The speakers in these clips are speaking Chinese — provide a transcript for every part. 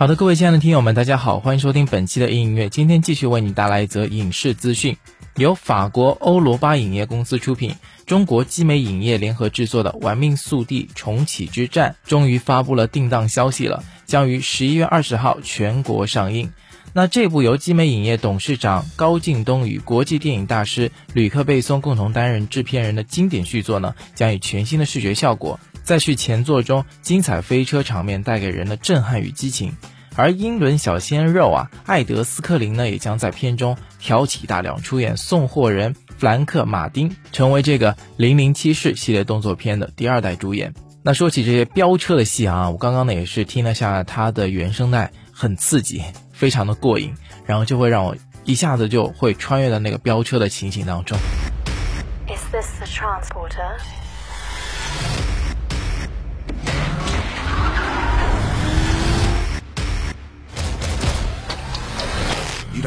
好的，各位亲爱的听友们，大家好，欢迎收听本期的音乐。今天继续为你带来一则影视资讯，由法国欧罗巴影业公司出品，中国基美影业联合制作的《玩命速递：重启之战》终于发布了定档消息了，将于十一月二十号全国上映。那这部由基美影业董事长高敬东与国际电影大师吕克贝松共同担任制片人的经典续作呢，将以全新的视觉效果。再续前作中精彩飞车场面带给人的震撼与激情，而英伦小鲜肉啊，艾德斯克林呢，也将在片中挑起大梁，出演送货人弗兰克马丁，成为这个《零零七式》系列动作片的第二代主演。那说起这些飙车的戏啊，我刚刚呢也是听了下他的原声带，很刺激，非常的过瘾，然后就会让我一下子就会穿越到那个飙车的情景当中。Is this the transporter?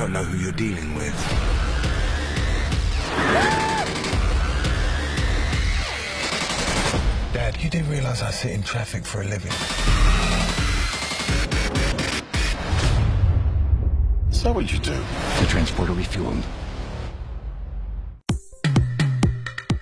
don't know who you're dealing with. Dad, you do realize I sit in traffic for a living. Is that what you do? The transporter refueled.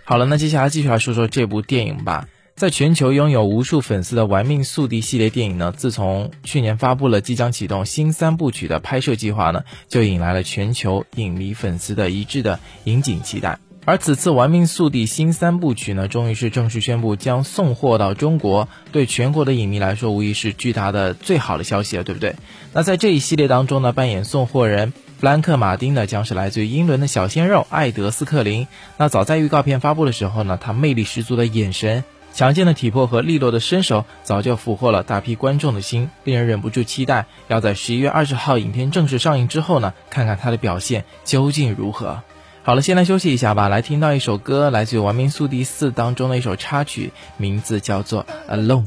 好了，那接下来继续来说说这部电影吧。 在全球拥有无数粉丝的《玩命速递》系列电影呢，自从去年发布了即将启动新三部曲的拍摄计划呢，就引来了全球影迷粉丝的一致的引颈期待。而此次《玩命速递》新三部曲呢，终于是正式宣布将送货到中国，对全国的影迷来说，无疑是巨大的最好的消息了，对不对？那在这一系列当中呢，扮演送货人弗兰克·马丁的将是来自于英伦的小鲜肉艾德斯克林。那早在预告片发布的时候呢，他魅力十足的眼神。强健的体魄和利落的身手早就俘获了大批观众的心，令人忍不住期待要在十一月二十号影片正式上映之后呢，看看他的表现究竟如何。好了，先来休息一下吧，来听到一首歌，来自于《亡命速递四》当中的一首插曲，名字叫做《Alone》。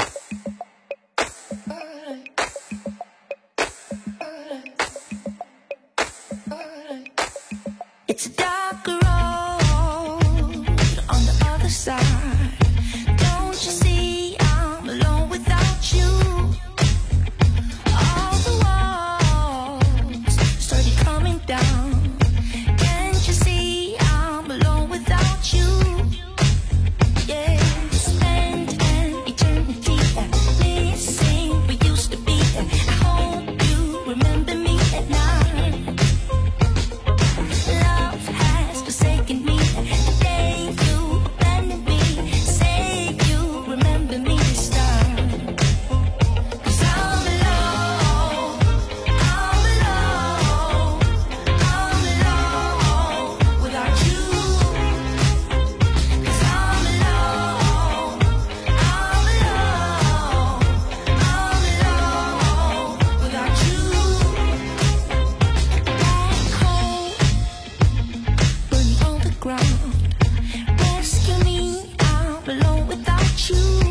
you.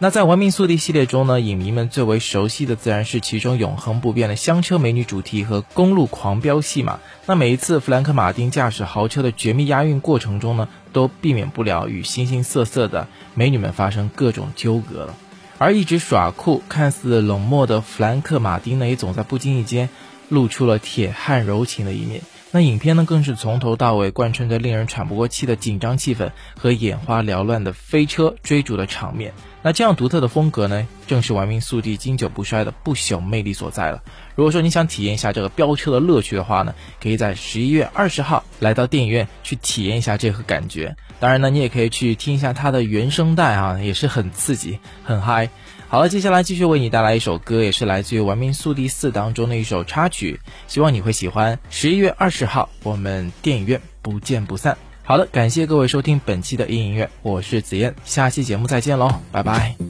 那在玩命速递系列中呢，影迷们最为熟悉的自然是其中永恒不变的香车美女主题和公路狂飙戏码。那每一次弗兰克·马丁驾驶豪车的绝密押运过程中呢，都避免不了与形形色色的美女们发生各种纠葛了。而一直耍酷、看似冷漠的弗兰克·马丁呢，也总在不经意间露出了铁汉柔情的一面。那影片呢，更是从头到尾贯穿着令人喘不过气的紧张气氛和眼花缭乱的飞车追逐的场面。那这样独特的风格呢，正是玩命速递经久不衰的不朽魅力所在了。如果说你想体验一下这个飙车的乐趣的话呢，可以在十一月二十号来到电影院去体验一下这个感觉。当然呢，你也可以去听一下它的原声带啊，也是很刺激、很嗨。好了，接下来继续为你带来一首歌，也是来自于《玩命速递四》当中的一首插曲，希望你会喜欢。十一月二十号，我们电影院不见不散。好的，感谢各位收听本期的音乐，我是子燕，下期节目再见喽，拜拜。